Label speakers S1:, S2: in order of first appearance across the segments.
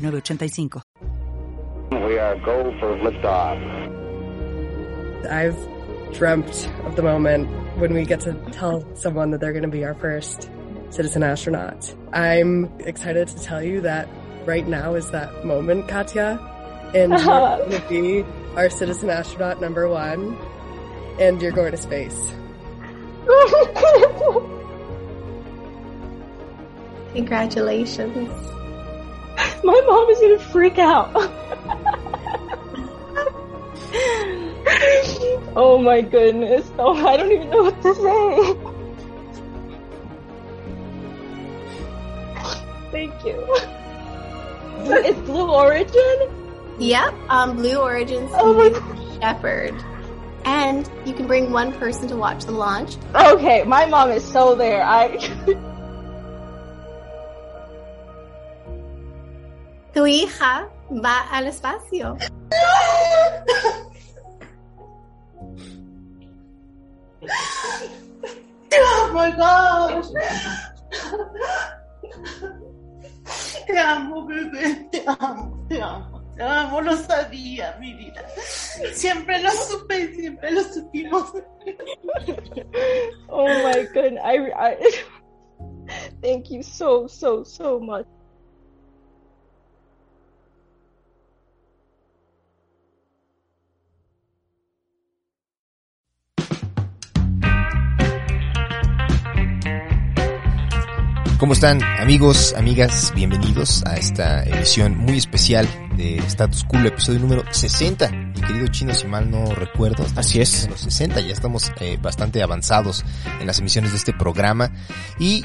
S1: 906985.
S2: We are go for liftoff.
S3: I've dreamt of the moment when we get to tell someone that they're going to be our first citizen astronaut. I'm excited to tell you that right now is that moment, Katya. And you're going to be our citizen astronaut number one. And you're going to space.
S4: Congratulations.
S5: My mom is gonna freak out. oh my goodness. Oh, I don't even know what to say. Thank you. It's Blue Origin?
S4: Yep, um, Blue Origin's
S5: Oh my
S4: Shepherd. And you can bring one person to watch the launch.
S5: Okay, my mom is so there. I
S4: Tu hija va al espacio.
S6: Oh my gosh. Te amo, bebé. Te amo, te amo. Te amo, lo sabía, mi vida. Siempre lo supe y siempre lo supimos.
S5: Oh my goodness. I, I Thank you so so so much.
S7: ¿Cómo están amigos, amigas? Bienvenidos a esta emisión muy especial de Status Cool, episodio número 60. Mi querido chino, si mal no recuerdo,
S8: Así es.
S7: Los 60 ya estamos eh, bastante avanzados en las emisiones de este programa. Y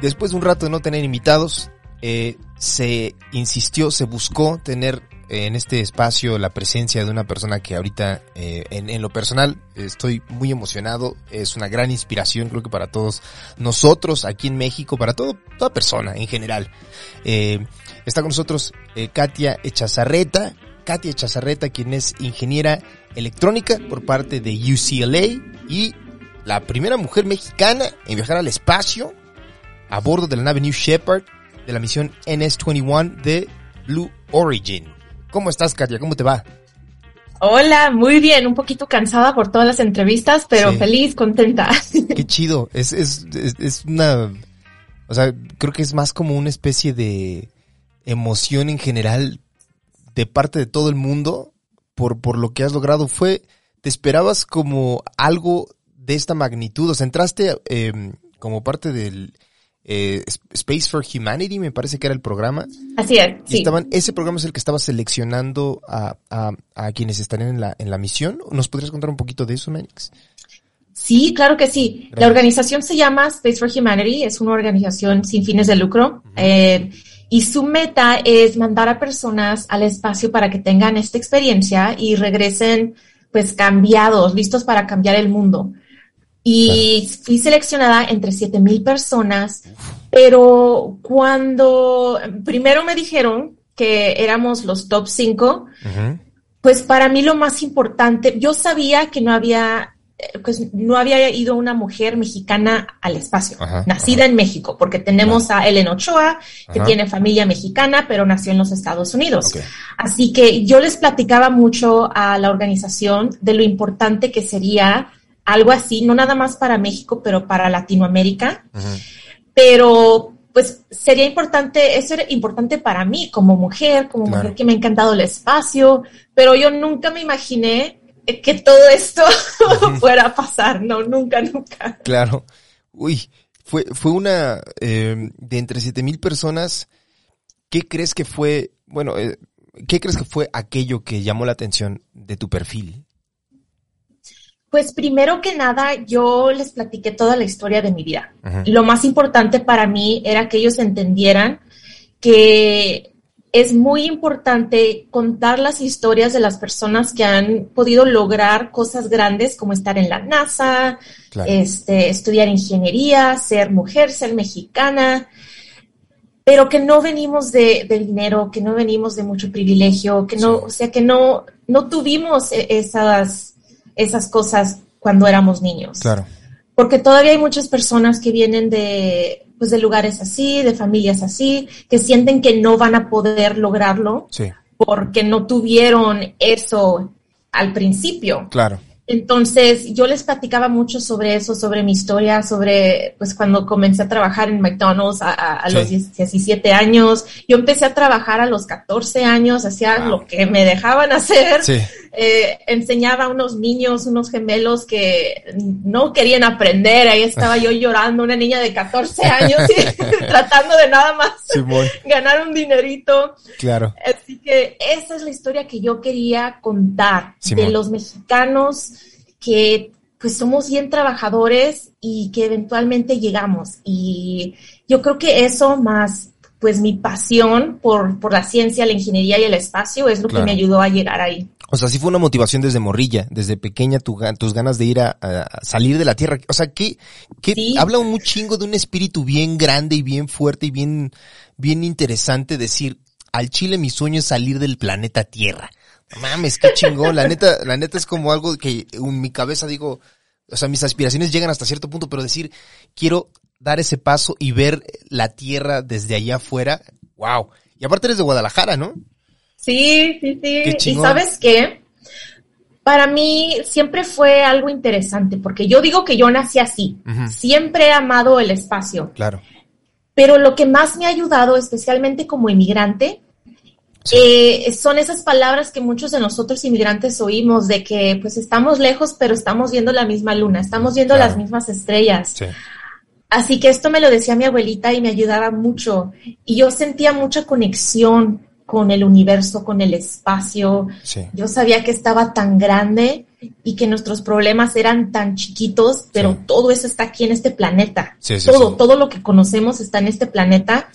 S7: después de un rato de no tener invitados, eh, se insistió, se buscó tener en este espacio la presencia de una persona que ahorita eh, en, lo personal estoy muy emocionado, es una gran inspiración creo que para todos nosotros aquí en México, para toda persona en general. Eh, está con nosotros eh, Katia Echazarreta, Katia Echazarreta quien es ingeniera electrónica por parte de UCLA y la primera mujer mexicana en viajar al espacio a bordo de la nave New Shepard de la misión NS-21 de Blue Origin. ¿Cómo estás, Katia? ¿Cómo te va?
S9: Hola, muy bien, un poquito cansada por todas las entrevistas, pero
S7: Sí.
S9: feliz, contenta.
S7: Qué chido. Es, es, es, es una... O sea, creo que es más como una especie de emoción en general de parte de todo el mundo por, por lo que has logrado. Fue, ¿te esperabas como algo de esta magnitud? O sea, entraste eh, como parte del eh, Space for Humanity, me parece que era el programa.
S9: Así es, sí.
S7: estaban, ese programa es el que estaba seleccionando a, a, a quienes estarían en la, en la misión. ¿Nos podrías contar un poquito de eso, Manix?
S9: Sí, claro que sí. La organización se llama Space for Humanity, es una organización sin fines de lucro. eh, y su meta es mandar a personas al espacio para que tengan esta experiencia y regresen pues cambiados, listos para cambiar el mundo. Y fui seleccionada entre 7000 personas, pero cuando primero me dijeron que éramos los top 5, pues para mí lo más importante, yo sabía que no había, eh, pues no había ido una mujer mexicana al espacio,
S7: Ajá,
S9: nacida en México, porque tenemos a Ellen Ochoa, que tiene familia mexicana, pero nació en los Estados Unidos. Así que yo les platicaba mucho a la organización de lo importante que sería algo así, no nada más para México, pero para Latinoamérica. Pero pues sería importante, eso era importante para mí como mujer, como
S7: Claro.
S9: mujer que me ha encantado el espacio, pero yo nunca me imaginé que todo esto fuera a pasar, no, nunca, nunca.
S7: Claro. Uy, fue, fue una eh, de entre 7000 personas. ¿Qué crees que fue, bueno, eh, qué crees que fue aquello que llamó la atención de tu perfil?
S9: Pues primero que nada, yo les platiqué toda la historia de mi vida. Lo más importante para mí era que ellos entendieran que es muy importante contar las historias de las personas que han podido lograr cosas grandes como estar en la NASA,
S7: Claro.
S9: este, estudiar ingeniería, ser mujer, ser mexicana, pero que no venimos de, de dinero, que no venimos de mucho privilegio, que no,
S7: Sí.
S9: o sea, que no, no tuvimos e- esas, esas cosas cuando éramos niños
S7: Claro.
S9: porque todavía hay muchas personas que vienen de, pues, de lugares así, de familias así, que sienten que no van a poder lograrlo
S7: Sí,
S9: porque no tuvieron eso al principio.
S7: claro.
S9: Entonces, yo les platicaba mucho sobre eso, sobre mi historia, sobre, pues, cuando comencé a trabajar en McDonald's a, a- a
S7: Sí.
S9: los 17 años. Yo empecé a trabajar a los 14 años, hacía
S7: Wow.
S9: lo que me dejaban hacer
S7: Sí,
S9: eh, enseñaba a unos niños, unos gemelos que no querían aprender. Ahí estaba yo llorando, una niña de 14 años, y tratando de nada más ganar un dinerito.
S7: claro.
S9: Así que esa es la historia que yo quería contar de los mexicanos que pues somos bien trabajadores y que eventualmente llegamos. Y yo creo que eso más pues mi pasión por, por la ciencia, la ingeniería y el espacio es lo
S7: Claro.
S9: que me ayudó a llegar ahí.
S7: O sea, sí fue una motivación desde morrilla, desde pequeña, tu tus ganas de ir a, a salir de la tierra. O sea, que, que
S9: Sí.
S7: habla un chingo de un espíritu bien grande y bien fuerte y bien, bien interesante decir, al chile mi sueño es salir del planeta Tierra. No mames, qué chingón. La neta, la neta es como algo que en mi cabeza digo, o sea, mis aspiraciones llegan hasta cierto punto, pero decir, quiero dar ese paso y ver la Tierra desde allá afuera. Wow. Y aparte eres de Guadalajara, ¿no?
S9: Sí, sí, sí. Y sabes qué? Para mí siempre fue algo interesante, porque yo digo que yo nací así. Siempre he amado el espacio.
S7: Claro.
S9: Pero lo que más me ha ayudado, especialmente como inmigrante,
S7: Sí.
S9: eh, son esas palabras que muchos de nosotros inmigrantes oímos de que pues estamos lejos, pero estamos viendo la misma luna, estamos viendo
S7: Claro.
S9: las mismas estrellas.
S7: Sí.
S9: Así que esto me lo decía mi abuelita y me ayudaba mucho. Y yo sentía mucha conexión con el universo, con el espacio.
S7: Sí.
S9: Yo sabía que estaba tan grande y que nuestros problemas eran tan chiquitos, pero
S7: Sí.
S9: todo eso está aquí en este planeta.
S7: Sí,
S9: todo, todo lo que conocemos está en este planeta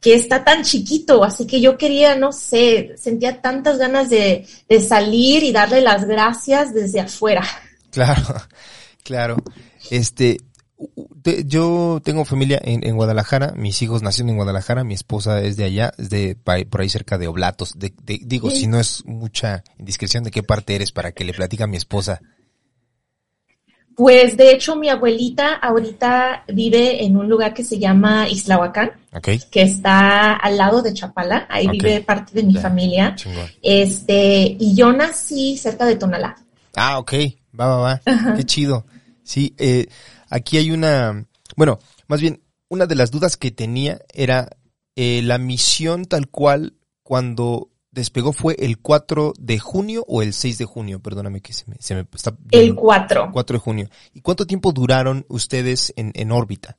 S9: que está tan chiquito, así que yo quería, no sé, sentía tantas ganas de, de salir y darle las gracias desde afuera.
S7: Claro, claro. Este, te- yo tengo familia en, en Guadalajara, mis hijos nacieron en Guadalajara, mi esposa es de allá, es de por ahí cerca de Oblatos. De, de- digo,
S9: Sí.
S7: si no es mucha indiscreción, ¿de qué parte eres para que le platique a mi esposa?
S9: Pues de hecho mi abuelita ahorita vive en un lugar que se llama Islahuacán,
S7: ¿Ok?
S9: que está al lado de Chapala, ahí vive parte de mi familia.
S7: Chingón.
S9: Este, y yo nací cerca de Tonalá.
S7: Ah, ok, va, va, va. Qué chido. Sí, eh, aquí hay una, bueno, más bien, una de las dudas que tenía era eh, la misión tal cual cuando despegó fue el 4 de junio o el 6 de junio, perdóname que se me, se me está...
S9: El 4.
S7: 4 de junio. ¿Y cuánto tiempo duraron ustedes en, en órbita?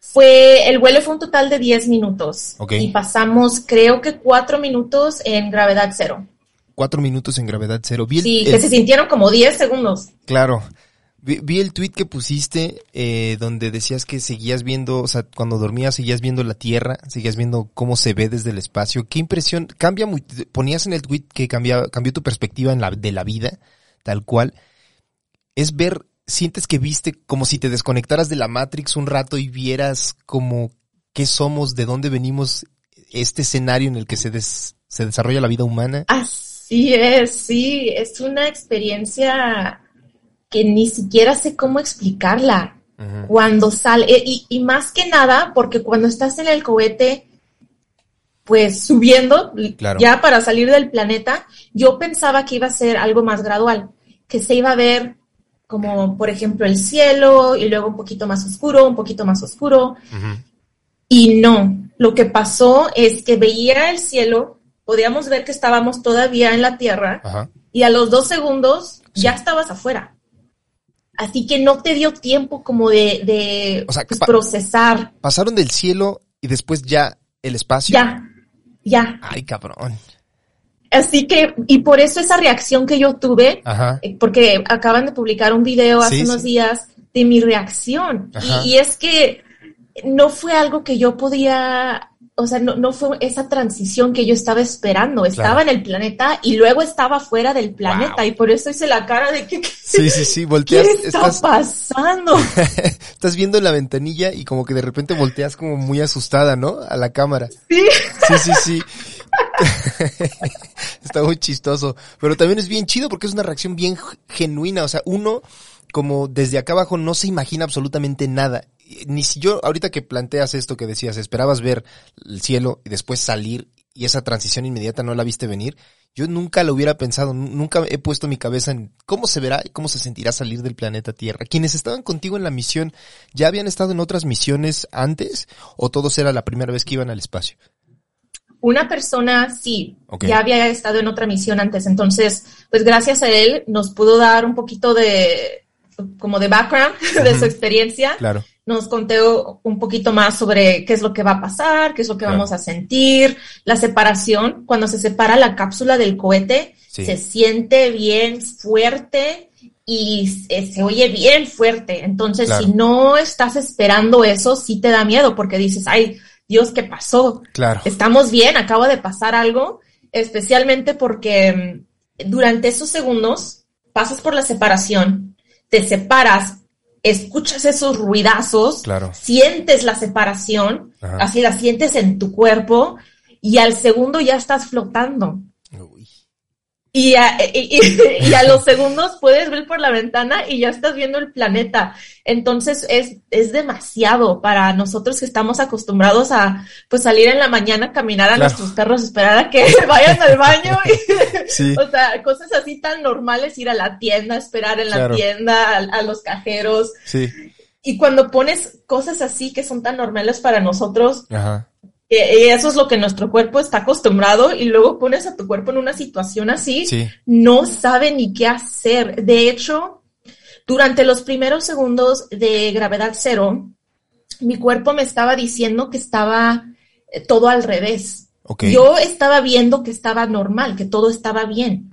S9: Fue, el vuelo fue un total de 10 minutos.
S7: Ok.
S9: Y pasamos, creo que 4 minutos en gravedad cero.
S7: Cuatro minutos en gravedad cero. Vi el-
S9: Sí,
S7: el-
S9: que se sintieron como 10 segundos.
S7: Claro. Vi, el tweet que pusiste eh, donde decías que seguías viendo, o sea, cuando dormías seguías viendo la Tierra, seguías viendo cómo se ve desde el espacio. ¿Qué impresión? Cambia muy, ponías en el tweet que cambia, cambió tu perspectiva en la, de la vida, tal cual. Es ver, sientes que viste como si te desconectaras de la Matrix un rato y vieras como qué somos, de dónde venimos, este escenario en el que se, des- se desarrolla la vida humana.
S9: Así es, sí, es una experiencia que ni siquiera sé cómo explicarla. Cuando sale, eh, y, y más que nada, porque cuando estás en el cohete, pues subiendo,
S7: Claro.
S9: ya para salir del planeta, yo pensaba que iba a ser algo más gradual, que se iba a ver como, por ejemplo, el cielo y luego un poquito más oscuro, un poquito más oscuro, y no, lo que pasó es que veía el cielo, podíamos ver que estábamos todavía en la Tierra
S7: Ajá.
S9: y a los dos segundos
S7: Sí.
S9: ya estabas afuera. Así que no te dio tiempo como de, de
S7: O sea,
S9: pues,
S7: pa-
S9: procesar.
S7: Pasaron del cielo y después ya el espacio.
S9: Ya, ya.
S7: Ay, cabrón.
S9: Así que, y por eso esa reacción que yo tuve,
S7: Ajá.
S9: eh, porque acaban de publicar un video hace
S7: Sí,
S9: unos
S7: sí.
S9: días de mi reacción. Y es que no fue algo que yo podía o sea, no, no fue esa transición que yo estaba esperando. Estaba en el planeta y luego estaba fuera del planeta
S7: Wow.
S9: y por eso hice la cara de que, ¿qué,
S7: Sí, sí, sí,
S9: ¿qué
S7: volteas,
S9: está
S7: estás,
S9: pasando?
S7: estás viendo en la ventanilla y como que de repente volteas como muy asustada, ¿no? A la cámara.
S9: Sí.
S7: Sí, sí, sí. Está muy chistoso. Pero también es bien chido porque es una reacción bien genuina. O sea, uno, como desde acá abajo, no se imagina absolutamente nada. Ni si yo, ahorita que planteas esto que decías, esperabas ver el cielo y después salir y esa transición inmediata no la viste venir. Yo nunca lo hubiera pensado, nu- nunca he puesto mi cabeza en cómo se verá y cómo se sentirá salir del planeta Tierra. Quienes estaban contigo en la misión, ¿ya habían estado en otras misiones antes o todos era la primera vez que iban al espacio?
S9: Una persona sí, ya había estado en otra misión antes, entonces, pues gracias a él nos pudo dar un poquito de, como de background de su experiencia.
S7: Claro.
S9: Nos contó un poquito más sobre qué es lo que va a pasar, qué es lo que
S7: Claro.
S9: vamos a sentir, la separación, cuando se separa la cápsula del cohete,
S7: Sí.
S9: se siente bien fuerte y se, se oye bien fuerte. Entonces,
S7: Claro.
S9: si no estás esperando eso, sí te da miedo porque dices, ay, Dios, ¿qué pasó?
S7: Claro.
S9: estamos bien, acaba de pasar algo, especialmente porque mm, durante esos segundos pasas por la separación, te separas, escuchas esos ruidazos,
S7: Claro.
S9: sientes la separación,
S7: Ajá.
S9: así la sientes en tu cuerpo y al segundo ya estás flotando.
S7: Uy.
S9: Y a, y- y- y a los segundos puedes ver por la ventana y ya estás viendo el planeta. Entonces es, es demasiado para nosotros que estamos acostumbrados a pues salir en la mañana, caminar a
S7: Claro.
S9: nuestros perros, esperar a que vayan al baño. y-
S7: Sí.
S9: o sea, cosas así tan normales, ir a la tienda, esperar en la
S7: Claro.
S9: tienda, a, a los cajeros.
S7: Sí.
S9: Y cuando pones cosas así que son tan normales para nosotros,
S7: Ajá.
S9: Eso es lo que nuestro cuerpo está acostumbrado y luego pones a tu cuerpo en una situación así
S7: Sí.
S9: no sabe ni qué hacer. De hecho, durante los primeros segundos de gravedad cero, mi cuerpo me estaba diciendo que estaba eh, todo al revés. Yo estaba viendo que estaba normal, que todo estaba bien.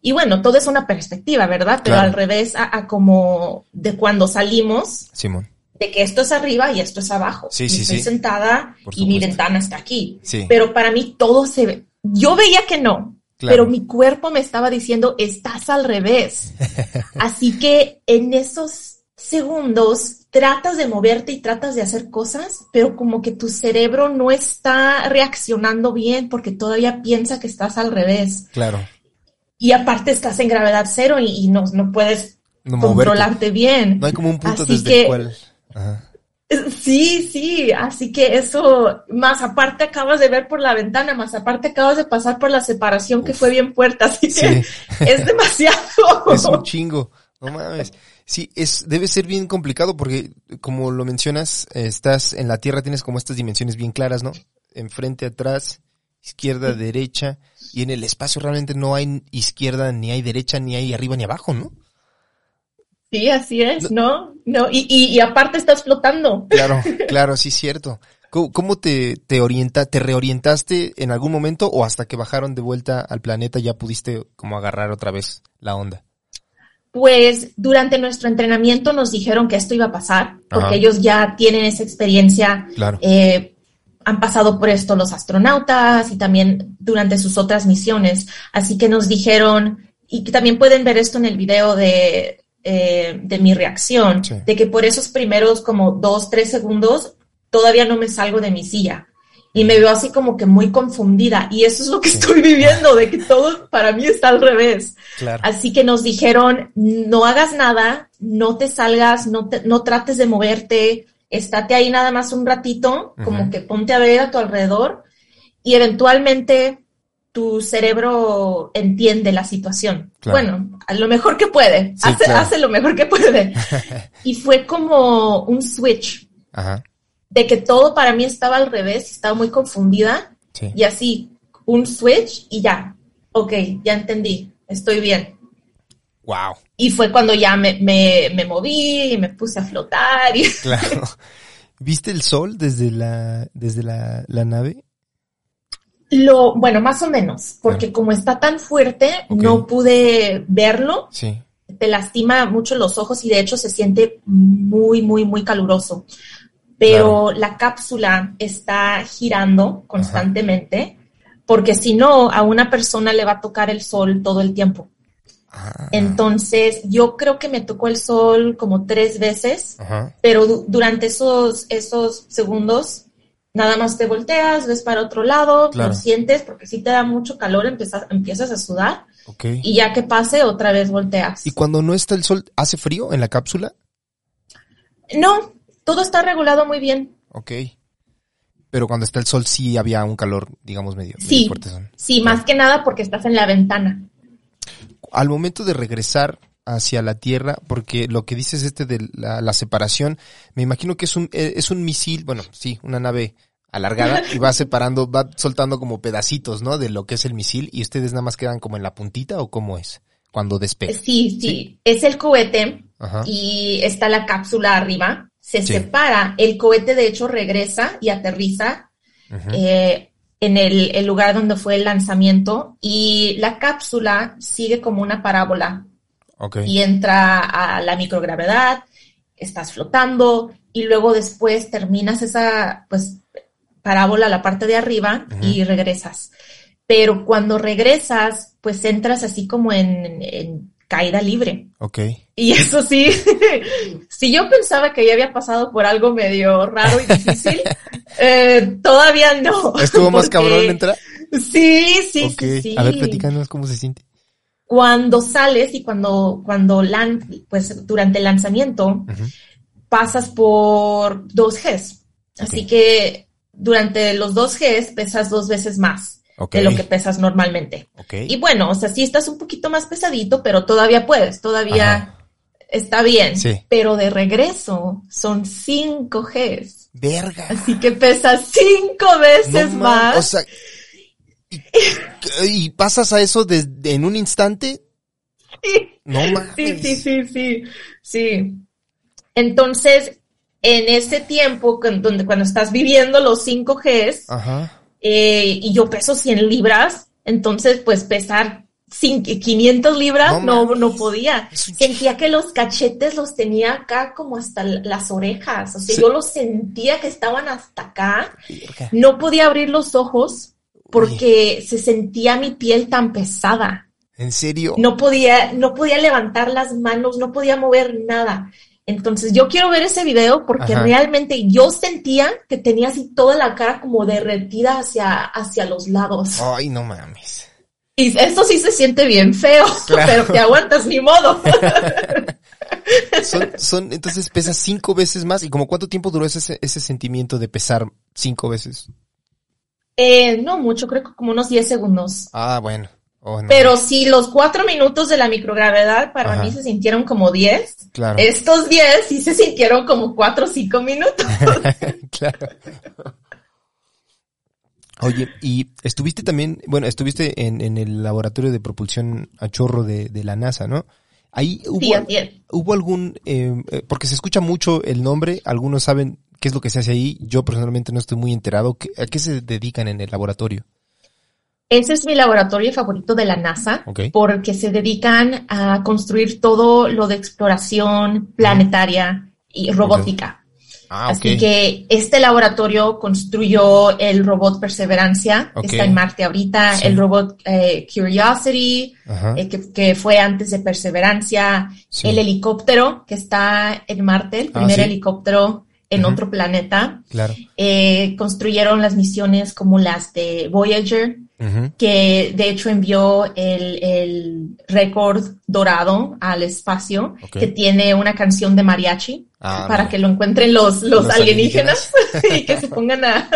S9: Y bueno, todo es una perspectiva, ¿verdad? Pero
S7: Claro.
S9: al revés a, a como de cuando salimos,
S7: Simón.
S9: De que esto es arriba y esto es abajo.
S7: Sí, sí,
S9: estoy
S7: sí.
S9: sentada
S7: Por
S9: y mi ventana está aquí.
S7: Sí.
S9: Pero para mí todo se ve. Yo veía que no,
S7: Claro.
S9: pero mi cuerpo me estaba diciendo, estás al revés. Así que en esos segundos tratas de moverte y tratas de hacer cosas, pero como que tu cerebro no está reaccionando bien porque todavía piensa que estás al revés.
S7: Claro.
S9: Y aparte estás en gravedad cero y, y no, no puedes
S7: No
S9: controlarte bien.
S7: No hay como un punto
S9: Así
S7: desde
S9: que-
S7: el cual. Ajá.
S9: Sí, sí, así que eso, más aparte acabas de ver por la ventana, más aparte acabas de pasar por la separación que fue bien fuerte, así que
S7: Sí.
S9: es demasiado.
S7: Es un chingo. No mames. Sí, es, debe ser bien complicado porque, como lo mencionas, estás en la Tierra, tienes como estas dimensiones bien claras, ¿no? Enfrente, atrás, izquierda, derecha, y en el espacio realmente no hay izquierda, ni hay derecha, ni hay arriba ni abajo, ¿no?
S9: Sí, así es, ¿no? No, y, y, y aparte estás flotando.
S7: Claro, claro, sí, cierto. ¿Cómo, te, te orienta, te reorientaste en algún momento o hasta que bajaron de vuelta al planeta ya pudiste como agarrar otra vez la onda?
S9: Pues durante nuestro entrenamiento nos dijeron que esto iba a pasar, porque
S7: Ajá.
S9: ellos ya tienen esa experiencia,
S7: Claro.
S9: eh, han pasado por esto los astronautas y también durante sus otras misiones. Así que nos dijeron, y que también pueden ver esto en el video de, eh, de mi reacción,
S7: Sí.
S9: de que por esos primeros como dos, tres segundos todavía no me salgo de mi silla. Y me veo así como que muy confundida. Y eso es lo que
S7: Sí.
S9: estoy viviendo, de que todo para mí está al revés.
S7: Claro.
S9: Así que nos dijeron, no hagas nada, no te salgas, no, te- no trates de moverte, estate ahí nada más un ratito, como que ponte a ver a tu alrededor y eventualmente tu cerebro entiende la situación.
S7: Claro.
S9: Bueno, a lo mejor que puede,
S7: Sí,
S9: hace,
S7: claro.
S9: hace lo mejor que puede. y fue como un switch
S7: Ajá.
S9: de que todo para mí estaba al revés, estaba muy confundida
S7: Sí.
S9: y así, un switch y ya, ok, ya entendí, estoy bien.
S7: Wow.
S9: Y fue cuando ya me, me, me moví y me puse a flotar y
S7: Claro. ¿Viste el sol desde la, desde la, la nave?
S9: Lo, bueno, más o menos, porque como está tan fuerte, no pude verlo,
S7: Sí.
S9: te lastima mucho los ojos y de hecho se siente muy, muy, muy caluroso. pero la cápsula está girando constantemente, porque si no, a una persona le va a tocar el sol todo el tiempo.
S7: Ah,
S9: Entonces, yo creo que me tocó el sol como tres veces,
S7: ajá.
S9: pero du- durante esos, esos segundos, nada más te volteas, ves para otro lado,
S7: Claro.
S9: lo sientes, porque si te da mucho calor, empiezas, empiezas a sudar, y ya que pase, otra vez volteas.
S7: ¿Y cuando no está el sol, hace frío en la cápsula?
S9: No, todo está regulado muy bien.
S7: Ok. Pero cuando está el sol sí había un calor, digamos, medio, medio
S9: Sí,
S7: fuerte.
S9: sí, más que nada porque estás en la ventana.
S7: Al momento de regresar hacia la Tierra, porque lo que dices este de la, la separación, me imagino que es un, eh, es un misil, bueno, sí, una nave alargada y va separando, va soltando como pedacitos, ¿no? De lo que es el misil y ustedes nada más quedan como en la puntita o cómo es cuando despega.
S9: Sí, sí, es el cohete
S7: Ajá.
S9: y está la cápsula arriba, se
S7: Sí.
S9: separa, el cohete de hecho regresa y aterriza eh, en el, el lugar donde fue el lanzamiento y la cápsula sigue como una parábola
S7: Ok.
S9: y entra a la microgravedad, estás flotando y luego después terminas esa pues parábola a la parte de arriba y regresas. Pero cuando regresas, pues entras así como en, en caída libre.
S7: Ok.
S9: Y eso sí, si yo pensaba que ya había pasado por algo medio raro y difícil, eh, todavía no.
S7: ¿Estuvo más
S9: porque-
S7: cabrón entrar?
S9: Sí, sí, sí, sí.
S7: A ver, platícanos cómo se siente.
S9: Cuando sales y cuando, cuando lan- pues durante el lanzamiento, pasas por dos Gs. Así que durante los dos Gs pesas dos veces más de lo que pesas normalmente. Y bueno, o sea, sí estás un poquito más pesadito, pero todavía puedes, todavía
S7: Ajá.
S9: está bien.
S7: Sí.
S9: Pero de regreso son cinco Gs.
S7: Verga.
S9: Así que pesas cinco veces
S7: No
S9: más.
S7: O sea, y, y pasas a eso desde en un instante. No mames.
S9: Sí, sí, sí, sí, sí. Entonces, en ese tiempo, con- donde cuando estás viviendo los 5 Gs,
S7: Ajá.
S9: eh, y yo peso 100 libras, entonces, pues pesar cin- 500 libras
S7: No
S9: no, no podía. Sentía que los cachetes los tenía acá como hasta las orejas, o sea,
S7: Sí.
S9: yo los sentía que estaban hasta acá. No podía abrir los ojos porque se sentía mi piel tan pesada
S7: ¿En serio?
S9: no podía, no podía levantar las manos, no podía mover nada. Entonces yo quiero ver ese video porque
S7: Ajá.
S9: realmente yo sentía que tenía así toda la cara como derretida hacia, hacia los lados.
S7: Ay, no mames.
S9: Y esto sí se siente bien feo,
S7: Claro.
S9: pero te aguantas ni modo.
S7: Son, son, entonces pesas cinco veces más. ¿Y como cuánto tiempo duró ese, ese sentimiento de pesar cinco veces?
S9: Eh, no mucho, creo que como unos 10 segundos.
S7: Ah, bueno. Oh, no.
S9: Pero si los cuatro minutos de la microgravedad para
S7: Ajá.
S9: mí se sintieron como 10,
S7: Claro.
S9: estos 10 sí se sintieron como 4 o 5 minutos.
S7: claro. Oye, y estuviste también, bueno, estuviste en, en el laboratorio de propulsión a chorro de, de la NASA, ¿no? Ahí hubo,
S9: Sí,
S7: hubo algún, eh, eh, porque se escucha mucho el nombre, algunos saben qué es lo que se hace ahí, yo personalmente no estoy muy enterado, ¿Qué- ¿a qué se dedican en el laboratorio?
S9: Ese es mi laboratorio favorito de la NASA
S7: Ok.
S9: porque se dedican a construir todo lo de exploración planetaria y robótica.
S7: Ah,
S9: Así que este laboratorio construyó el robot Perseverancia, que está en Marte ahorita,
S7: Sí.
S9: el robot eh, Curiosity, eh, que, que fue antes de Perseverancia,
S7: Sí.
S9: el helicóptero que está en Marte, el
S7: Ah,
S9: primer
S7: sí.
S9: helicóptero en otro planeta.
S7: Claro.
S9: Eh, construyeron las misiones como las de Voyager, Que de hecho envió el, el récord dorado al espacio, que tiene una canción de mariachi,
S7: Ah,
S9: para que lo encuentren los, los,
S7: Los
S9: alienígenas, y que se pongan a,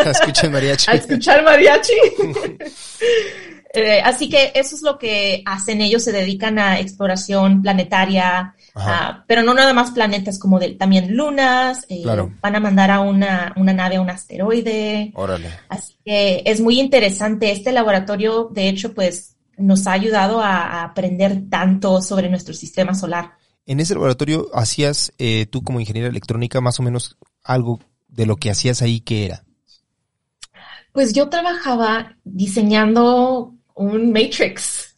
S7: mariachi.
S9: a escuchar mariachi. Eh, así que eso es lo que hacen ellos, se dedican a exploración planetaria, pero no nada más planetas, como de, también lunas, eh,
S7: Claro.
S9: van a mandar a una, una nave a un asteroide,
S7: Órale.
S9: Así que es muy interesante. Este laboratorio, de hecho, pues nos ha ayudado a, a aprender tanto sobre nuestro sistema solar.
S7: En ese laboratorio hacías, eh, tú como ingeniera electrónica, más o menos algo de lo que hacías ahí, ¿qué era?
S9: Pues yo trabajaba diseñando un Matrix,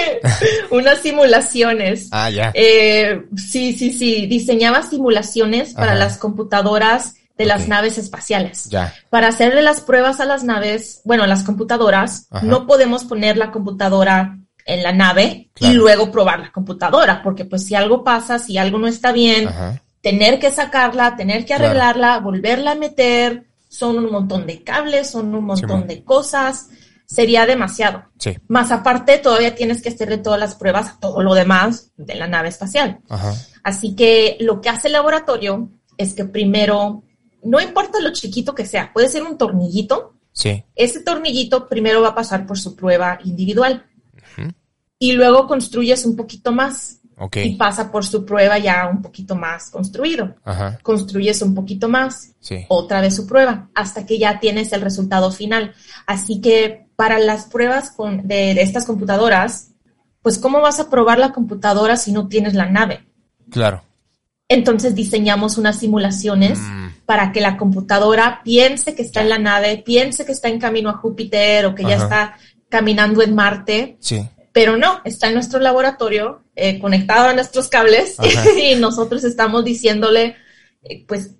S9: unas simulaciones.
S7: Ah, ya.
S9: Eh, sí, sí, sí, diseñaba simulaciones para las computadoras de las naves espaciales.
S7: Ya.
S9: Para hacerle las pruebas a las naves, bueno, a las computadoras,
S7: Ajá.
S9: no podemos poner la computadora en la nave
S7: Claro.
S9: y luego probar la computadora, porque pues si algo pasa, si algo no está bien,
S7: Ajá.
S9: tener que sacarla, tener que
S7: Claro.
S9: arreglarla, volverla a meter, son un montón de cables, son un montón de cosas, sería demasiado.
S7: Sí.
S9: Más aparte, todavía tienes que hacerle todas las pruebas a todo lo demás de la nave espacial.
S7: Ajá.
S9: Así que lo que hace el laboratorio es que primero, no importa lo chiquito que sea, puede ser un tornillito,
S7: Sí.
S9: ese tornillito primero va a pasar por su prueba individual y luego construyes un poquito más Y pasa por su prueba ya un poquito más construido.
S7: Ajá.
S9: Construyes un poquito más,
S7: Sí.
S9: otra vez su prueba, hasta que ya tienes el resultado final. Así que para las pruebas con- de, de estas computadoras, pues ¿cómo vas a probar la computadora si no tienes la nave?
S7: Claro.
S9: Entonces diseñamos unas simulaciones
S7: Mm.
S9: para que la computadora piense que está en la nave, piense que está en camino a Júpiter o que ya está caminando en Marte,
S7: Sí.
S9: Pero no, está en nuestro laboratorio eh, conectado a nuestros cables
S7: Ajá.
S9: y nosotros estamos diciéndole, eh, pues,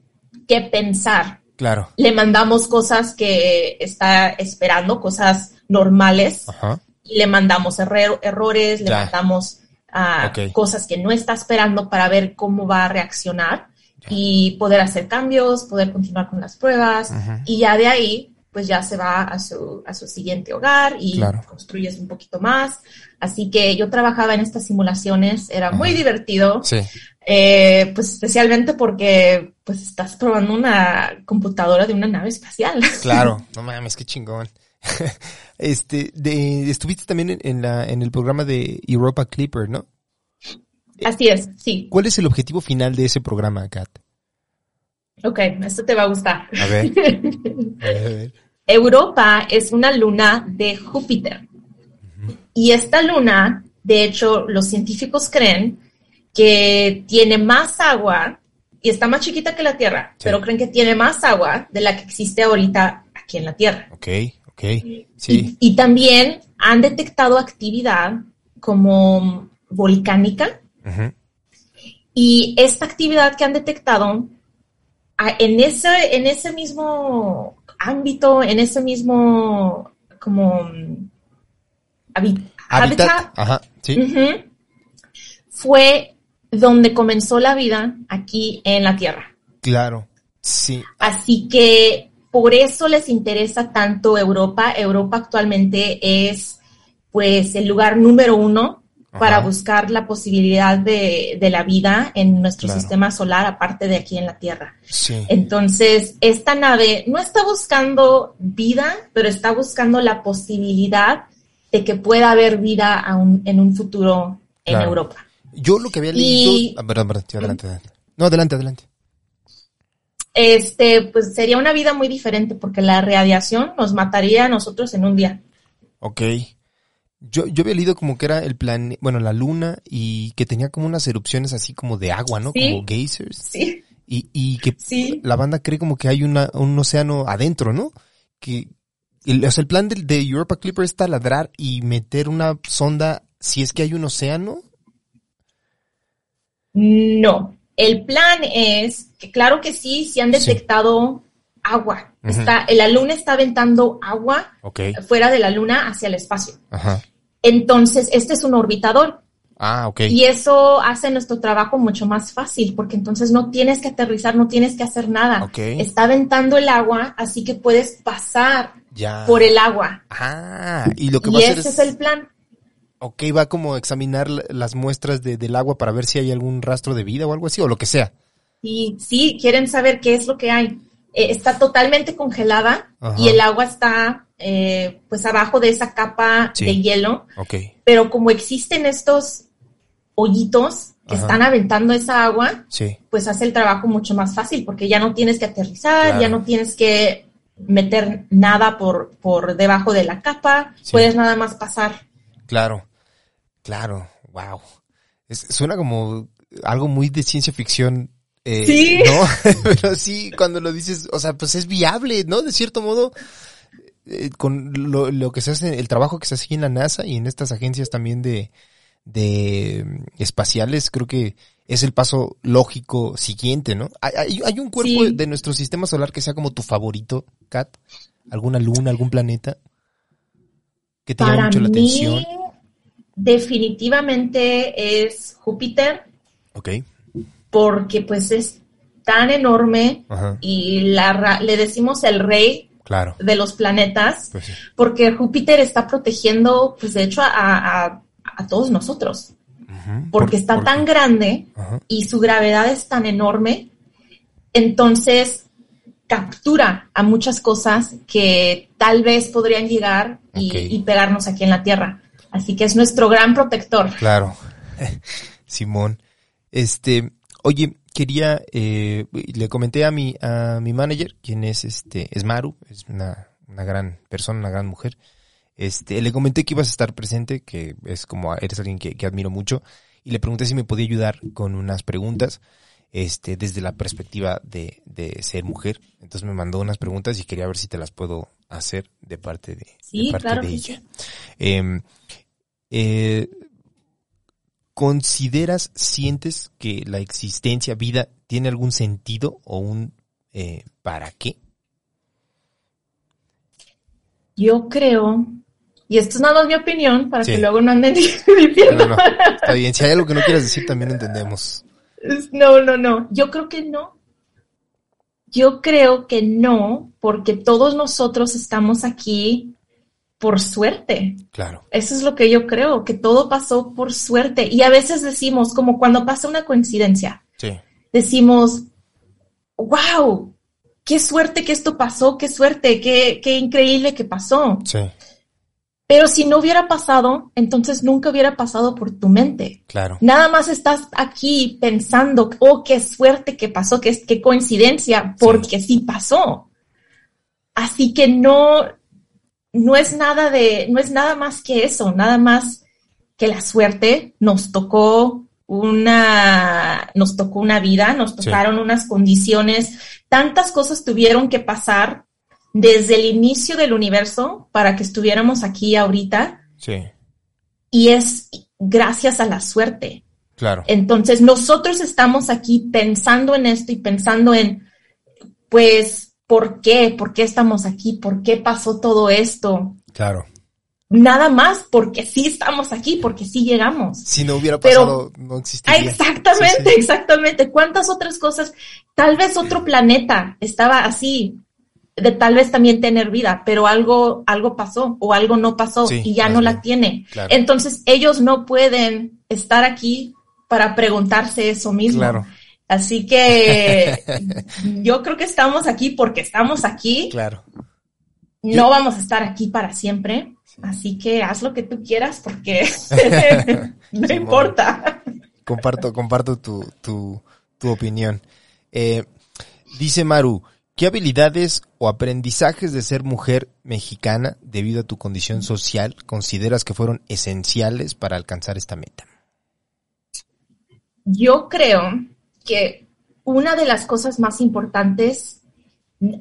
S9: qué pensar.
S7: Claro.
S9: Le mandamos cosas que está esperando, cosas normales,
S7: Ajá.
S9: y le mandamos errores, le mandamos cosas que no está esperando para ver cómo va a reaccionar y poder hacer cambios, poder continuar con las pruebas y ya de ahí pues ya se va a su, a su siguiente hogar y
S7: Claro.
S9: construyes un poquito más. Así que yo trabajaba en estas simulaciones, era muy divertido,
S7: Sí.
S9: eh, pues especialmente porque pues estás probando una computadora de una nave espacial.
S7: Claro. No mames, qué chingón. este, de, estuviste también en, en la, en el programa de Europa Clipper, ¿no?
S9: Así es, sí.
S7: ¿Cuál es el objetivo final de ese programa, Kat?
S9: Ok, esto te va a gustar.
S7: A ver. A ver, a ver.
S9: Europa es una luna de Júpiter. Y esta luna, de hecho, los científicos creen que tiene más agua y está más chiquita que la Tierra,
S7: Sí.
S9: pero creen que tiene más agua de la que existe ahorita aquí en la Tierra.
S7: Ok, ok. Sí.
S9: Y, y también han detectado actividad como volcánica y esta actividad que han detectado en ese, en ese mismo ámbito, en ese mismo como mm, habi-
S7: Hábitat.
S9: hábitat,
S7: Ajá. Sí.
S9: fue donde comenzó la vida aquí en la Tierra.
S7: Claro. Sí.
S9: Así que por eso les interesa tanto Europa. Europa actualmente es pues el lugar número uno para buscar la posibilidad de, de la vida en nuestro
S7: Claro.
S9: sistema solar, aparte de aquí en la Tierra.
S7: Sí.
S9: Entonces, esta nave no está buscando vida, pero está buscando la posibilidad de que pueda haber vida aún en un futuro en
S7: Claro.
S9: Europa.
S7: Yo lo que había
S9: Y-
S7: leído. Ah, perdón, perdón. Adelante, adelante. No, adelante, adelante.
S9: Este, pues sería una vida muy diferente porque la radiación nos mataría a nosotros en un día.
S7: Ok. Yo, yo había leído como que era el plan, bueno, la luna y que tenía como unas erupciones así como de agua, ¿no?
S9: Sí.
S7: Como geysers.
S9: Sí,
S7: Y, y que
S9: sí.
S7: la banda cree como que hay una, un océano adentro, ¿no? Que, el, o sea, el plan de, de Europa Clipper es taladrar y meter una sonda si es que hay un océano.
S9: No. El plan es que claro que sí, sí han
S7: Sí.
S9: detectado agua. Está, la luna está aventando agua
S7: Ok.
S9: fuera de la luna hacia el espacio.
S7: Ajá.
S9: Entonces, este es un orbitador
S7: Ah, ok.
S9: y eso hace nuestro trabajo mucho más fácil porque entonces no tienes que aterrizar, no tienes que hacer nada.
S7: Ok.
S9: Está aventando el agua, así que puedes pasar
S7: Ya.
S9: por el agua.
S7: Ah, y lo que
S9: Y
S7: va a hacer
S9: ese
S7: es,
S9: es el plan.
S7: ok, va como a examinar la- las muestras de- del agua para ver si hay algún rastro de vida o algo así, o lo que sea.
S9: Y sí, quieren saber qué es lo que hay. Eh, está totalmente congelada
S7: Ajá.
S9: y el agua está eh, pues abajo de esa capa
S7: Sí.
S9: de hielo, pero como existen estos hoyitos que
S7: Ajá.
S9: están aventando esa agua,
S7: Sí.
S9: pues hace el trabajo mucho más fácil porque ya no tienes que aterrizar,
S7: Claro.
S9: ya no tienes que meter nada por, por debajo de la capa,
S7: Sí.
S9: puedes nada más pasar.
S7: Claro. Claro. Wow. Es, suena como algo muy de ciencia ficción. eh,
S9: Sí.
S7: ¿No? Pero sí, cuando lo dices, o sea, pues es viable, ¿no? De cierto modo, eh, con lo, lo que se hace, el trabajo que se hace en la NASA y en estas agencias también de, de mm, espaciales, creo que es el paso lógico siguiente, ¿no? ¿Hay, hay, un cuerpo
S9: Sí.
S7: de nuestro sistema solar que sea como tu favorito, Kat? ¿Alguna luna, algún planeta? Que te llame
S9: Para
S7: mucho la atención.
S9: mí, definitivamente es Júpiter,
S7: Ok.
S9: porque pues es tan enorme
S7: Ajá.
S9: y la, le decimos el rey
S7: Claro.
S9: de los planetas,
S7: Pues sí.
S9: porque Júpiter está protegiendo, pues de hecho, a, a- a todos nosotros, porque
S7: Por-
S9: está
S7: por-
S9: tan grande y su gravedad es tan enorme, entonces captura a muchas cosas que tal vez podrían llegar y, y pegarnos aquí en la Tierra. Así que es nuestro gran protector.
S7: Claro. Simón. Este, oye, quería, eh, le comenté a mi, a mi manager, quien es este, es Maru, es una, una gran persona, una gran mujer. Este, le comenté que ibas a estar presente, que es como, eres alguien que, que admiro mucho, y le pregunté si me podía ayudar con unas preguntas, este, desde la perspectiva de, de ser mujer. Entonces me mandó unas preguntas y quería ver si te las puedo hacer de parte de,
S9: Sí,
S7: de parte
S9: claro
S7: de
S9: que
S7: ella.
S9: sí.
S7: Em, eh, ¿Consideras, sientes que la existencia, vida, tiene algún sentido o un eh, para qué?
S9: Yo creo, y esto es nada más mi opinión, para
S7: Sí.
S9: que luego no anden diciendo.
S7: no, no, está bien. Si hay algo que no quieras decir, también lo entendemos.
S9: No, no, no. Yo creo que no. Yo creo que no, porque todos nosotros estamos aquí por suerte.
S7: Claro.
S9: Eso es lo que yo creo, que todo pasó por suerte. Y a veces decimos, como cuando pasa una coincidencia,
S7: Sí.
S9: decimos, wow, qué suerte que esto pasó, qué suerte, qué, qué increíble que pasó.
S7: Sí.
S9: Pero si no hubiera pasado, entonces nunca hubiera pasado por tu mente.
S7: Claro.
S9: Nada más estás aquí pensando, oh, qué suerte que pasó, qué, qué coincidencia, porque sí. pasó. Así que no, no es nada de, no es nada más que eso, nada más que la suerte nos tocó una, nos tocó una vida, nos
S7: Sí.
S9: tocaron unas condiciones, tantas cosas tuvieron que pasar desde el inicio del universo para que estuviéramos aquí ahorita
S7: Sí.
S9: y es gracias a la suerte.
S7: Claro.
S9: Entonces, nosotros estamos aquí pensando en esto y pensando en, pues, ¿por qué? ¿Por qué estamos aquí? ¿Por qué pasó todo esto?
S7: Claro.
S9: Nada más porque sí estamos aquí, porque sí llegamos.
S7: Si no hubiera
S9: Pero-
S7: pasado, no
S9: Ah,
S7: existiría.
S9: exactamente,
S7: Sí, sí.
S9: exactamente. ¿Cuántas otras cosas? Tal vez otro planeta estaba así, de tal vez también tener vida, pero algo, algo pasó o algo no pasó
S7: Sí,
S9: y ya no la tiene.
S7: Claro.
S9: Entonces ellos no pueden estar aquí para preguntarse eso mismo.
S7: Claro.
S9: Así que yo creo que estamos aquí porque estamos aquí.
S7: Claro.
S9: No vamos a estar aquí para siempre. Así que haz lo que tú quieras porque no importa.
S7: Comparto, comparto tu, tu, tu opinión. Eh, dice Maru, ¿qué habilidades o aprendizajes de ser mujer mexicana debido a tu condición social consideras que fueron esenciales para alcanzar esta meta?
S9: Yo creo que una de las cosas más importantes,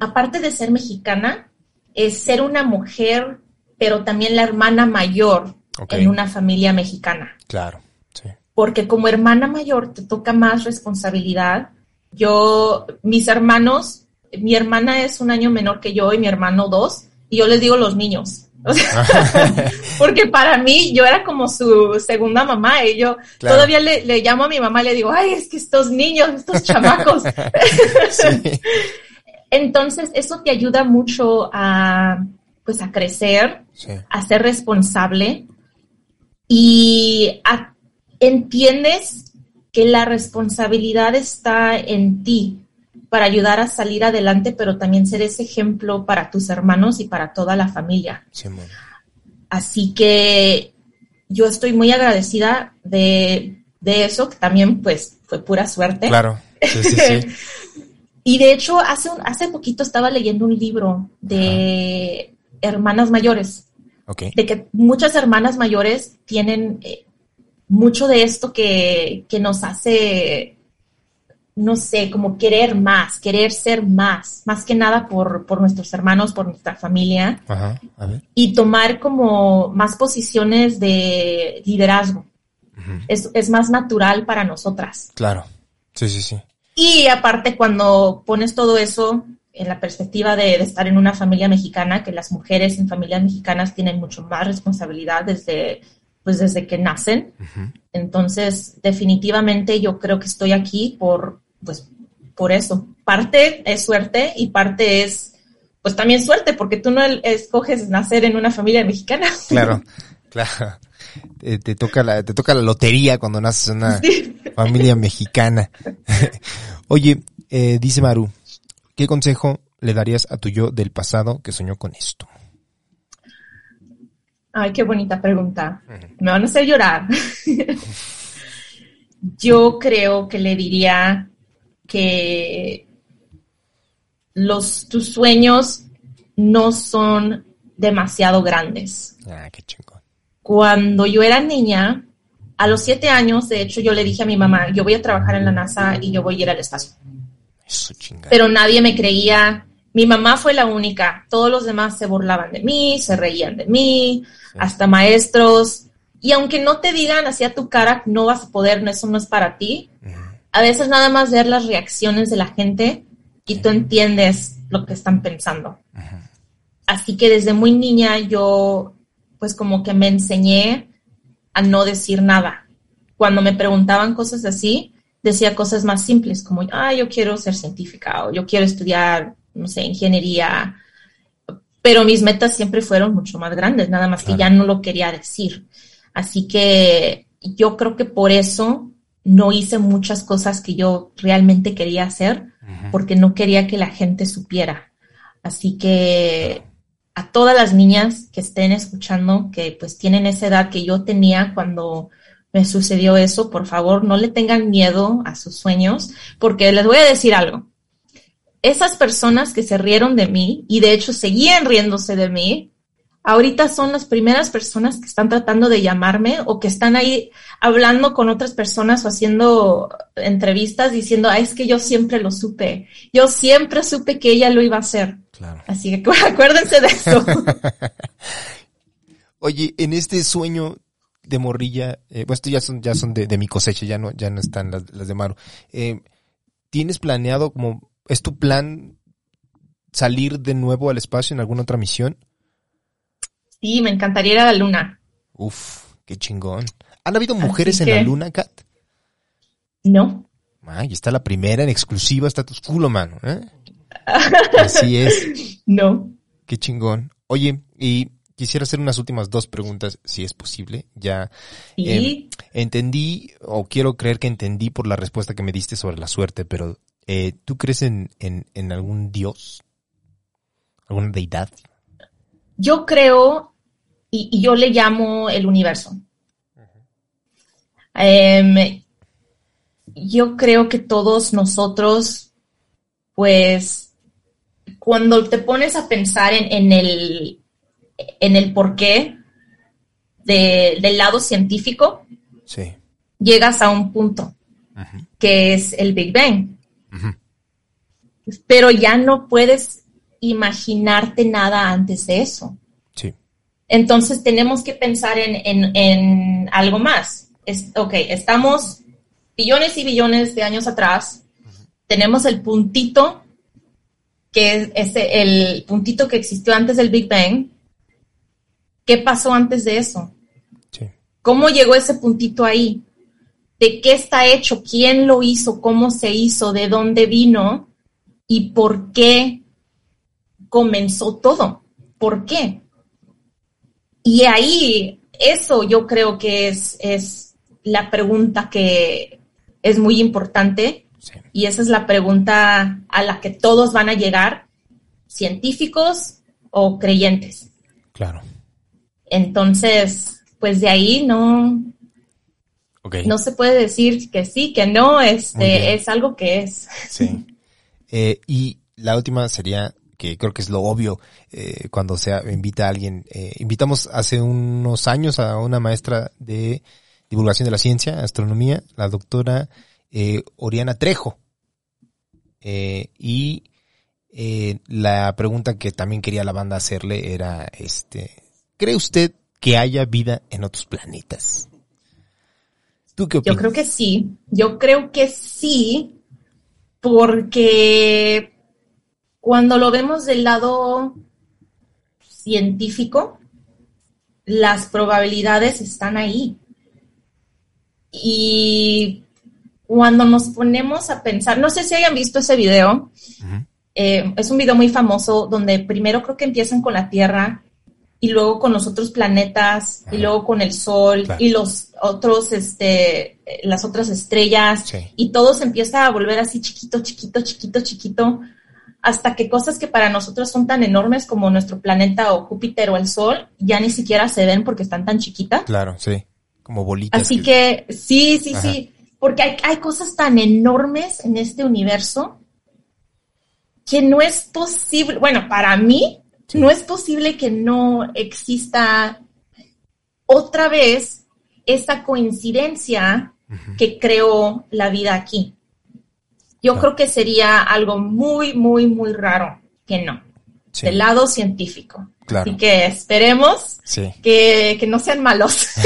S9: aparte de ser mexicana, es ser una mujer, pero también la hermana mayor en una familia mexicana.
S7: Claro, sí.
S9: Porque como hermana mayor te toca más responsabilidad. Yo, mis hermanos, mi hermana es un año menor que yo y mi hermano dos, y yo les digo los niños. O sea, porque para mí yo era como su segunda mamá y yo
S7: Claro.
S9: todavía le, le llamo a mi mamá y le digo, ay, es que estos niños, estos chamacos.
S7: Sí,
S9: Entonces, eso te ayuda mucho a, pues, a crecer,
S7: sí,
S9: a ser responsable y a- entiendes que la responsabilidad está en ti para ayudar a salir adelante, pero también ser ese ejemplo para tus hermanos y para toda la familia. Así que yo estoy muy agradecida de, de eso, que también pues fue pura suerte.
S7: Claro, sí, sí, sí.
S9: Y de hecho, hace, un- hace poquito estaba leyendo un libro de hermanas mayores,
S7: Ok,
S9: de que muchas hermanas mayores tienen eh, mucho de esto que, que nos hace, no sé, como querer más, querer ser más, más que nada por, por nuestros hermanos, por nuestra familia,
S7: ajá, a ver.
S9: y tomar como más posiciones de liderazgo. es, es más natural para nosotras.
S7: Claro. Sí, sí, sí.
S9: Y aparte, cuando pones todo eso en la perspectiva de, de, estar en una familia mexicana, que las mujeres en familias mexicanas tienen mucho más responsabilidad desde, pues desde que nacen. Entonces, definitivamente yo creo que estoy aquí por, pues, por eso. Parte es suerte y parte es, pues también suerte, porque tú no escoges nacer en una familia mexicana.
S7: Claro, claro. Te, te toca la, te toca la lotería cuando naces en una
S9: Sí.
S7: familia mexicana. Oye, eh, dice Maru, ¿qué consejo le darías a tu yo del pasado que soñó con esto?
S9: Ay, qué bonita pregunta. Me van a hacer llorar. Yo creo que le diría que los, tus sueños no son demasiado grandes.
S7: Ah, qué chingón.
S9: Cuando yo era niña, a los siete años, de hecho, yo le dije a mi mamá, yo voy a trabajar en la NASA y yo voy a ir al espacio.
S7: Eso.
S9: Pero nadie me creía. Mi mamá fue la única. Todos los demás se burlaban de mí, se reían de mí, hasta maestros. Y aunque no te digan hacia tu cara, no vas a poder, no, eso no es para ti. A veces nada más ver las reacciones de la gente y tú entiendes lo que están pensando. Así que desde muy niña yo, pues como que me enseñé a no decir nada. Cuando me preguntaban cosas así, decía cosas más simples como, ah, yo quiero ser científica o yo quiero estudiar, no sé, ingeniería. Pero mis metas siempre fueron mucho más grandes, nada más que ya no lo quería decir. Así que yo creo que por eso no hice muchas cosas que yo realmente quería hacer, porque no quería que la gente supiera. Así que a todas las niñas que estén escuchando, que pues tienen esa edad que yo tenía cuando me sucedió eso, por favor, no le tengan miedo a sus sueños, porque les voy a decir algo. Esas personas que se rieron de mí y de hecho seguían riéndose de mí, ahorita son las primeras personas que están tratando de llamarme o que están ahí hablando con otras personas o haciendo entrevistas diciendo, ah, es que yo siempre lo supe. Yo siempre supe que ella lo iba a hacer.
S7: Claro.
S9: Así que acuérdense de eso.
S7: Oye, en este sueño de morrilla, eh, pues estos ya son, ya son de, de mi cosecha, ya no, ya no están las, las de Maru. Eh, ¿Tienes planeado como, es tu plan salir de nuevo al espacio en alguna otra misión?
S9: Sí, me encantaría ir a la luna.
S7: Uf, qué chingón. ¿Han habido mujeres en la luna, Kat?
S9: No.
S7: Ay, está la primera en exclusiva, está tu culo, mano. ¿eh? Así es.
S9: No.
S7: Qué chingón. Oye, y quisiera hacer unas últimas dos preguntas, si es posible. Ya
S9: Sí.
S7: eh, entendí, o quiero creer que entendí por la respuesta que me diste sobre la suerte, pero eh, ¿tú crees en, en, en algún dios? ¿Alguna deidad?
S9: Yo creo, y, y yo le llamo el universo. Em, yo creo que todos nosotros, pues, cuando te pones a pensar en, en el, en el porqué de- del lado científico,
S7: Sí.
S9: llegas a un punto, que es el Big Bang. Pero ya no puedes imaginarte nada antes de eso.
S7: Sí.
S9: Entonces tenemos que pensar en, en- en algo más. Es, ok, estamos billones y billones de años atrás. Tenemos el puntito, que es ese- el puntito que existió antes del Big Bang. ¿Qué pasó antes de eso?
S7: Sí.
S9: ¿Cómo llegó ese puntito ahí? ¿De qué está hecho? ¿Quién lo hizo? ¿Cómo se hizo? ¿De dónde vino? ¿Y por qué comenzó todo? ¿Por qué? Y ahí, eso yo creo que es, es la pregunta que es muy importante
S7: Sí.
S9: y esa es la pregunta a la que todos van a llegar, científicos o creyentes.
S7: Claro.
S9: Entonces, pues de ahí no,
S7: Ok.
S9: no se puede decir que sí, que no, este, es algo que es.
S7: Sí. Eh, y la última sería, que creo que es lo obvio, eh, cuando se invita a alguien. eh, invitamos hace unos años a una maestra de divulgación de la ciencia, astronomía, la doctora eh, Oriana Trejo. Eh, y eh, la pregunta que también quería la banda hacerle era, este, ¿cree usted que haya vida en otros planetas? ¿Tú qué
S9: Yo creo que sí. Yo creo que sí, porque cuando lo vemos del lado científico, las probabilidades están ahí. Y cuando nos ponemos a pensar, no sé si hayan visto ese video, eh, es un video muy famoso donde primero creo que empiezan con la Tierra y luego con los otros planetas y luego con el Sol
S7: Claro.
S9: y los otros, este, las otras estrellas
S7: Sí.
S9: y todo se empieza a volver así chiquito, chiquito, chiquito, chiquito, hasta que cosas que para nosotros son tan enormes como nuestro planeta o Júpiter o el Sol ya ni siquiera se ven porque están tan chiquitas.
S7: Claro, sí. Como bolitas.
S9: Así que sí, sí,
S7: Ajá.
S9: sí, porque hay, hay cosas tan enormes en este universo que no es posible, bueno, para mí,
S7: Sí.
S9: no es posible que no exista otra vez esa coincidencia que creó la vida aquí. Yo creo que sería algo muy, muy, muy raro que no,
S7: Sí,
S9: del lado científico.
S7: claro.
S9: Así que esperemos
S7: Sí.
S9: que, que no sean malos.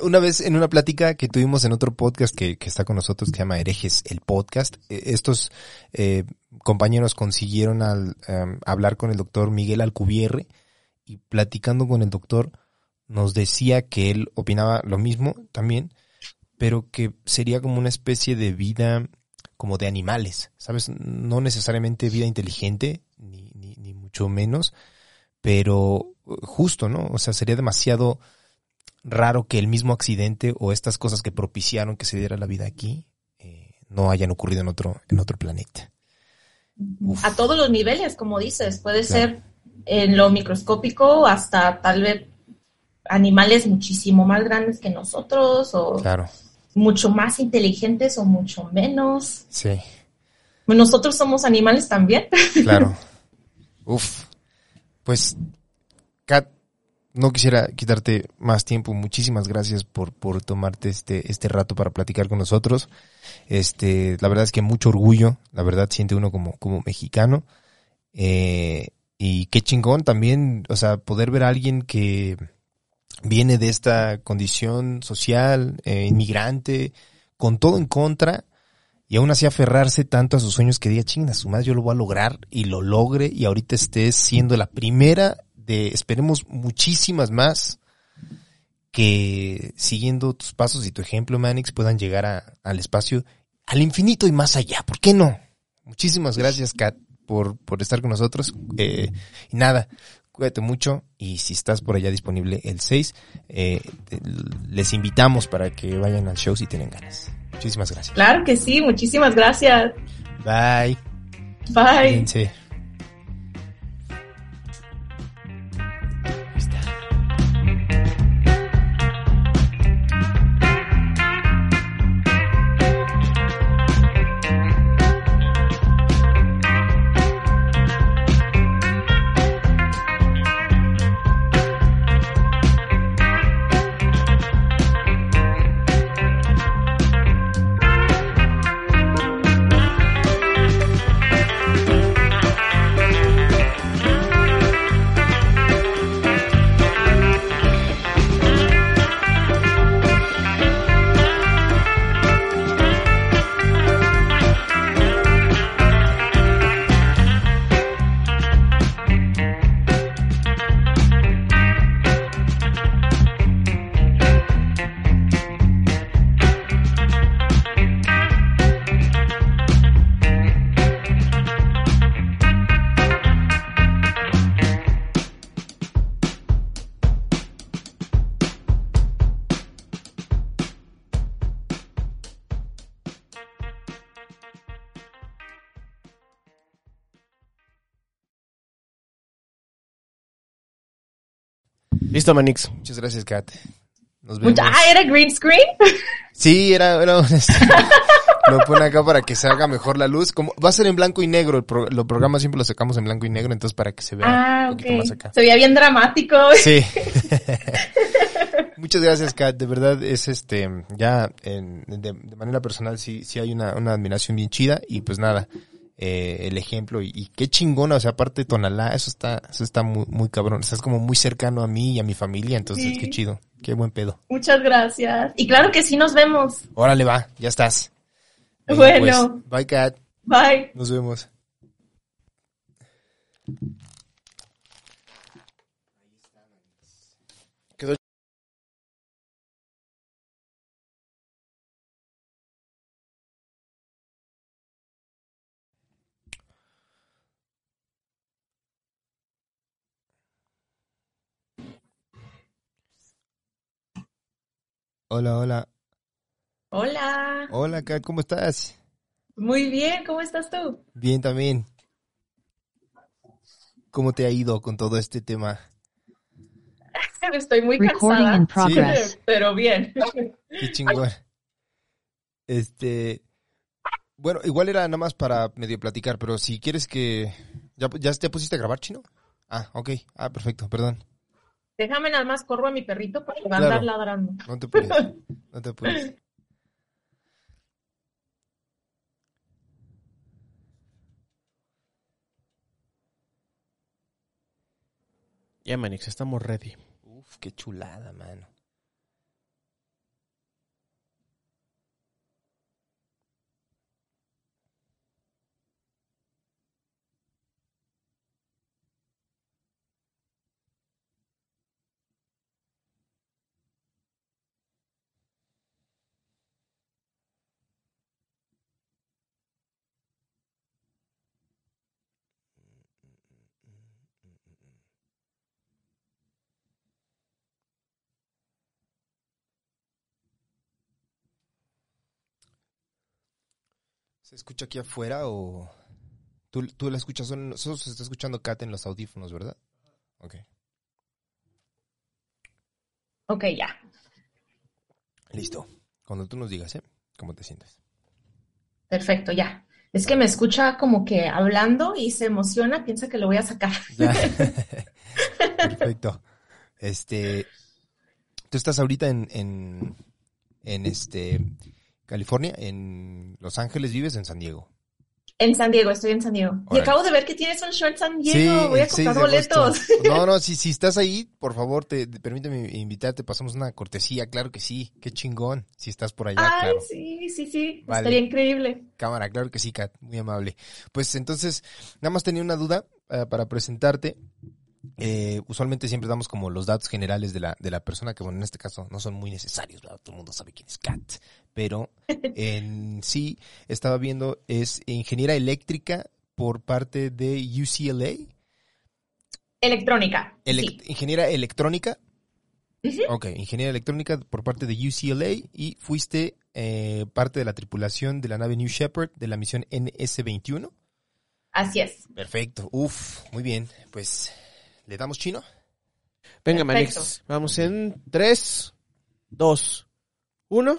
S7: Una vez en una plática que tuvimos en otro podcast que, que está con nosotros, que se llama Herejes, el podcast, eh, estos eh, compañeros consiguieron al, em, hablar con el doctor Miguel Alcubierre y platicando con el doctor nos decía que él opinaba lo mismo también, pero que sería como una especie de vida como de animales, ¿sabes? No necesariamente vida inteligente, ni, ni, mucho menos, pero eh, justo, ¿no? O sea, sería demasiado raro que el mismo accidente o estas cosas que propiciaron que se diera la vida aquí eh, no hayan ocurrido en otro, en otro planeta. Uf.
S9: a todos los niveles, como dices, puede
S7: Claro.
S9: ser en lo microscópico hasta tal vez animales muchísimo más grandes que nosotros o
S7: Claro,
S9: mucho más inteligentes o mucho menos.
S7: sí,
S9: Nosotros somos animales también.
S7: claro. Uf. Pues, no quisiera quitarte más tiempo. Muchísimas gracias por, por tomarte este, este rato para platicar con nosotros. Este, la verdad es que mucho orgullo, la verdad siente uno como, como mexicano. Eh, y qué chingón también, o sea, poder ver a alguien que viene de esta condición social, eh, inmigrante, con todo en contra, y aún así aferrarse tanto a sus sueños que diga, chinga, su yo lo voy a lograr, y lo logre, y ahorita estés siendo la primera de, esperemos, muchísimas más, que siguiendo tus pasos y tu ejemplo, Manix, puedan llegar a- al espacio, al infinito y más allá. ¿Por qué no? Muchísimas gracias, Kat, por, por estar con nosotros. Eh, y nada, cuídate mucho y si estás por allá disponible el 6, eh, les invitamos para que vayan al show si tienen ganas. Muchísimas gracias.
S9: Claro que sí, muchísimas gracias.
S7: Bye.
S9: Bye.
S7: Cuídense.
S8: Listo, Manix.
S7: Muchas gracias, Kat. Nos vemos.
S9: Mucha- ah, era green screen.
S7: Sí, era, era lo pone acá para que se haga mejor la luz. Como va a ser en blanco y negro, el pro- los programas siempre los sacamos en blanco y negro, entonces para que se vea
S9: Ah,
S7: un
S9: ok.
S7: poquito más acá.
S9: Se veía bien dramático.
S7: Sí. Muchas gracias, Kat. De verdad es este, ya en- de, de manera personal sí, sí hay una, una admiración bien chida y pues nada, eh, el ejemplo y, y qué chingona, o sea, aparte de Tonalá, eso está, eso está muy, muy cabrón. Estás como muy cercano a mí y a mi familia, entonces
S9: Sí.
S7: qué chido, Qué buen pedo.
S9: Muchas gracias. Y claro que sí nos vemos.
S7: Órale, va, ya estás.
S9: Bueno.
S7: pues. Bye, Kat.
S9: Bye.
S7: Nos vemos. Hola, hola.
S9: Hola.
S7: Hola, Kat, ¿cómo estás?
S9: Muy bien, ¿cómo estás tú?
S7: Bien también. ¿Cómo te ha ido con todo este tema?
S9: Estoy muy
S1: Recording
S9: cansada.
S1: in progress.
S9: Pero bien.
S7: Qué chingón. Este. Bueno, igual era nada más para medio platicar, pero si quieres que. ¿Ya, ya te pusiste a grabar, chino? Ah, ok. Ah, perfecto, perdón.
S9: Déjame nada más corro a mi perrito para que va a
S7: Claro.
S9: andar ladrando.
S7: No te apures. No te apures.
S8: Ya, Manix, estamos ready.
S7: Uf, qué chulada, mano. ¿Se escucha aquí afuera o.? Tú, tú la escuchas, solo se está escuchando Kat en los audífonos, ¿verdad? Ok.
S9: Ok, ya.
S7: Listo. Cuando tú nos digas, ¿eh? ¿Cómo te sientes?
S9: Perfecto, ya. Es que me escucha como que hablando y se emociona, piensa que lo voy a sacar.
S7: Ya. Perfecto. Este. Tú estás ahorita en, en, en este California, en Los Ángeles, vives en San Diego.
S9: En San Diego, estoy en San Diego. Y acabo de ver que tienes un show en San Diego. Voy a
S7: el 6
S9: comprar boletos.
S7: No, no, si, si estás ahí, por favor, te, te- permíteme invitarte, pasamos una cortesía, claro que sí, qué chingón, si estás por allá,
S9: Ay,
S7: claro.
S9: sí, sí, sí.
S7: Vale.
S9: Estaría increíble.
S7: Cámara, claro que sí, Kat, muy amable. Pues entonces, nada más tenía una duda eh, para presentarte. Eh, usualmente siempre damos como los datos generales de la, de la persona, que bueno, en este caso no son muy necesarios, ¿verdad? Todo el mundo sabe quién es Kat. Pero en sí, estaba viendo, es ingeniera eléctrica por parte de UCLA.
S9: Electrónica. Sí.
S7: Ingeniera electrónica. Ok, ingeniera electrónica por parte de UCLA y fuiste eh, parte de la tripulación de la nave New Shepard de la misión NS-21.
S9: Así es.
S7: Perfecto, uf, muy bien. Pues, ¿le damos chino?
S8: Venga,
S9: Perfecto.
S8: Manix. Vamos en 3, 2, 1.